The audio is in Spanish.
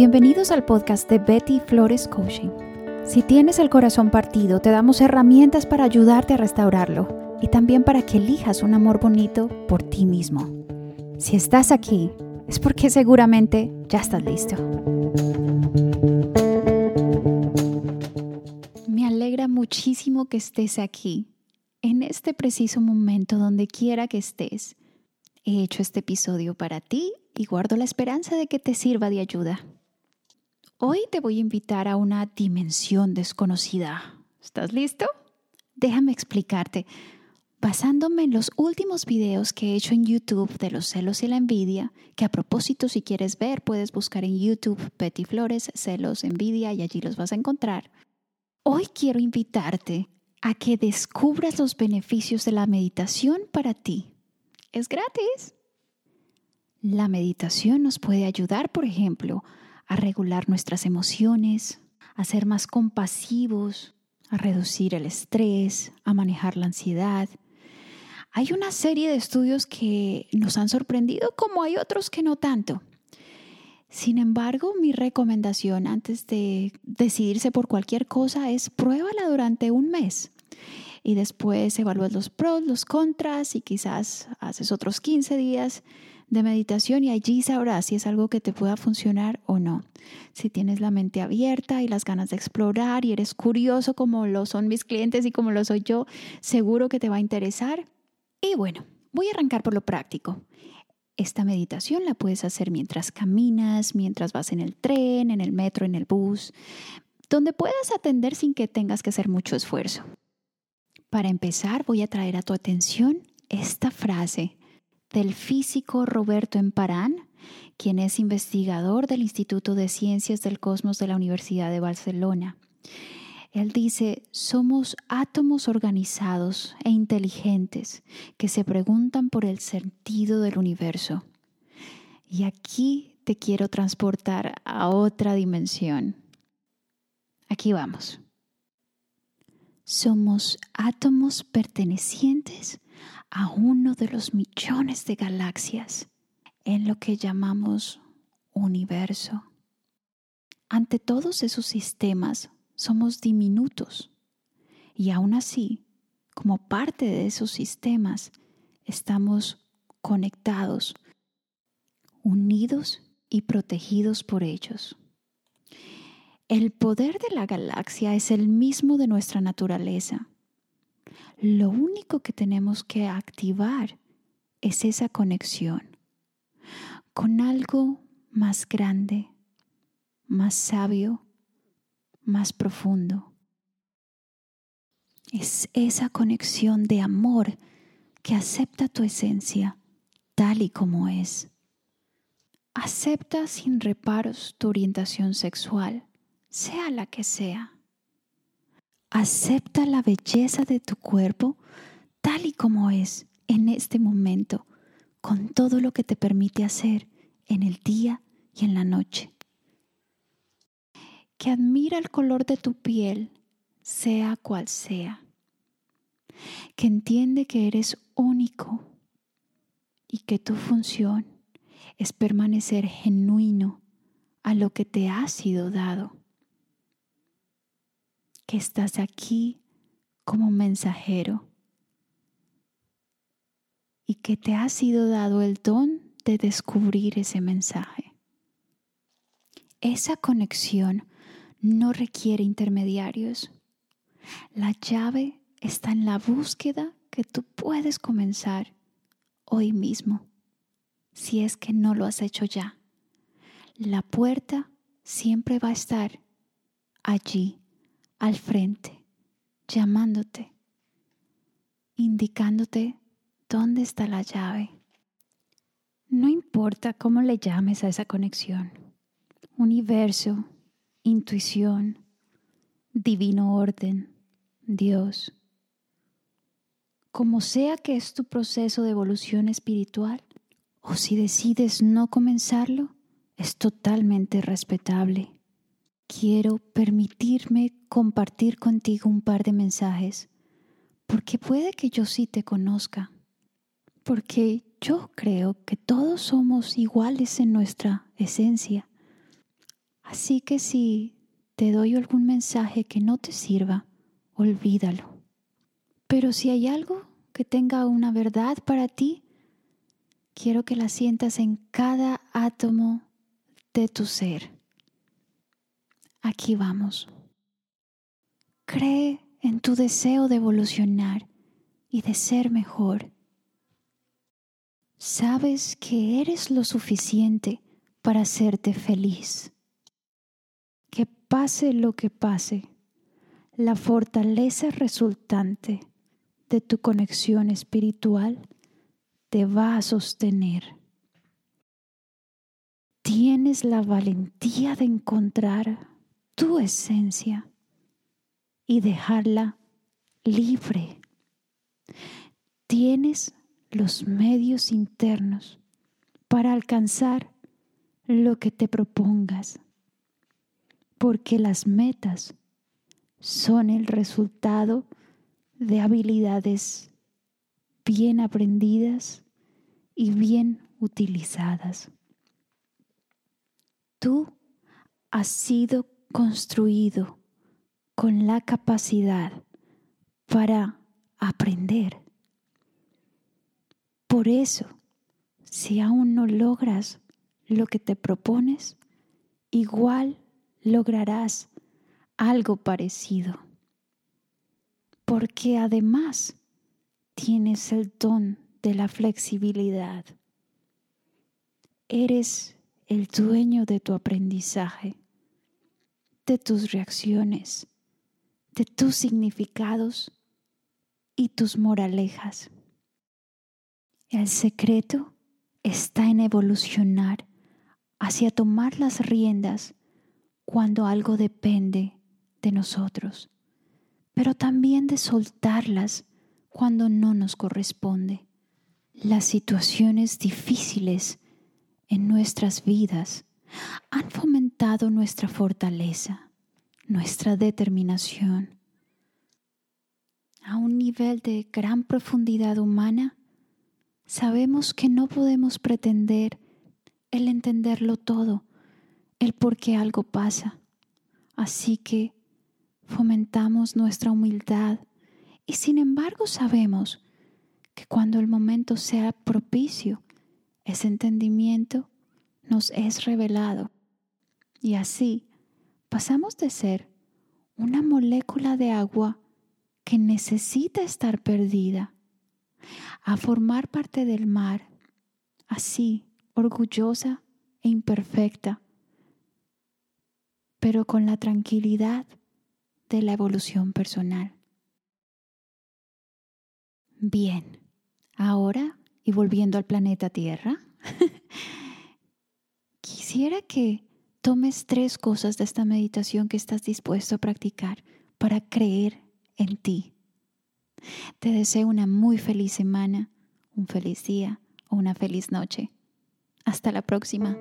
Bienvenidos al podcast de Betty Flores Coaching. Si tienes el corazón partido, te damos herramientas para ayudarte a restaurarlo y también para que elijas un amor bonito por ti mismo. Si estás aquí, es porque seguramente ya estás listo. Me alegra muchísimo que estés aquí, en este preciso momento, donde quiera que estés. He hecho este episodio para ti y guardo la esperanza de que te sirva de ayuda. Hoy te voy a invitar a una dimensión desconocida. ¿Estás listo? Déjame explicarte. Basándome en los últimos videos que he hecho en YouTube de los celos y la envidia, que a propósito si quieres ver puedes buscar en YouTube Betty Flores, celos, envidia y allí los vas a encontrar. Hoy quiero invitarte a que descubras los beneficios de la meditación para ti. Es gratis. La meditación nos puede ayudar, por ejemplo, a regular nuestras emociones, a ser más compasivos, a reducir el estrés, a manejar la ansiedad. Hay una serie de estudios que nos han sorprendido como hay otros que no tanto. Sin embargo, mi recomendación antes de decidirse por cualquier cosa es pruébala durante un mes y después evalúas los pros, los contras y quizás haces otros 15 días de meditación y allí sabrás si es algo que te pueda funcionar o no. Si tienes la mente abierta y las ganas de explorar y eres curioso como lo son mis clientes y como lo soy yo, seguro que te va a interesar. Y bueno, voy a arrancar por lo práctico. Esta meditación la puedes hacer mientras caminas, mientras vas en el tren, en el metro, en el bus, donde puedas atender sin que tengas que hacer mucho esfuerzo. Para empezar, voy a traer a tu atención esta frase del físico Roberto Emparán, quien es investigador del Instituto de Ciencias del Cosmos de la Universidad de Barcelona. Él dice, somos átomos organizados e inteligentes que se preguntan por el sentido del universo. Y aquí te quiero transportar a otra dimensión. Aquí vamos. Somos átomos pertenecientes a uno de los millones de galaxias en lo que llamamos universo. Ante todos esos sistemas somos diminutos y aún así, como parte de esos sistemas, estamos conectados, unidos y protegidos por ellos. El poder de la galaxia es el mismo de nuestra naturaleza lo único que tenemos que activar es esa conexión con algo más grande, más sabio, más profundo. Es esa conexión de amor que acepta tu esencia tal y como es. Acepta sin reparos tu orientación sexual, sea la que sea. Acepta la belleza de tu cuerpo tal y como es en este momento, con todo lo que te permite hacer en el día y en la noche. Que admira el color de tu piel, sea cual sea. Que entiende que eres único y que tu función es permanecer genuino a lo que te ha sido dado que estás aquí como mensajero y que te ha sido dado el don de descubrir ese mensaje. Esa conexión no requiere intermediarios. La llave está en la búsqueda que tú puedes comenzar hoy mismo, si es que no lo has hecho ya. La puerta siempre va a estar allí al frente, llamándote, indicándote dónde está la llave. No importa cómo le llames a esa conexión, universo, intuición, divino orden, Dios. Como sea que es tu proceso de evolución espiritual, o si decides no comenzarlo, es totalmente respetable quiero permitirme compartir contigo un par de mensajes, porque puede que yo sí te conozca, porque yo creo que todos somos iguales en nuestra esencia, Así que si te doy algún mensaje que no te sirva, olvídalo. Pero si hay algo que tenga una verdad para ti, quiero que la sientas en cada átomo de tu ser. Aquí vamos. Cree en tu deseo de evolucionar y de ser mejor. Sabes que eres lo suficiente para hacerte feliz. Que pase lo que pase, la fortaleza resultante de tu conexión espiritual te va a sostener. Tienes la valentía de encontrar tu esencia y dejarla libre. Tienes los medios internos para alcanzar lo que te propongas, porque las metas son el resultado de habilidades bien aprendidas y bien utilizadas. Tú has sido construido con la capacidad para aprender. Por eso, si aún no logras lo que te propones, igual lograrás algo parecido. Porque además tienes el don de la flexibilidad. Eres el dueño de tu aprendizaje, de tus reacciones, de tus significados y tus moralejas. El secreto está en evolucionar hacia tomar las riendas cuando algo depende de nosotros, pero también de soltarlas cuando no nos corresponde. Las situaciones difíciles en nuestras vidas han fomentado nuestra fortaleza, nuestra determinación. A un nivel de gran profundidad humana, sabemos que no podemos pretender el entenderlo todo, el por qué algo pasa. Así que fomentamos nuestra humildad y sin embargo sabemos que cuando el momento sea propicio, ese entendimiento nos es revelado. Y así pasamos de ser una molécula de agua que necesita estar perdida a formar parte del mar, así orgullosa e imperfecta, pero con la tranquilidad de la evolución personal. Bien, ahora, y volviendo al planeta Tierra, quisiera que tomes tres cosas de esta meditación que estás dispuesto a practicar para creer en ti. Te deseo una muy feliz semana, un feliz día o una feliz noche. Hasta la próxima.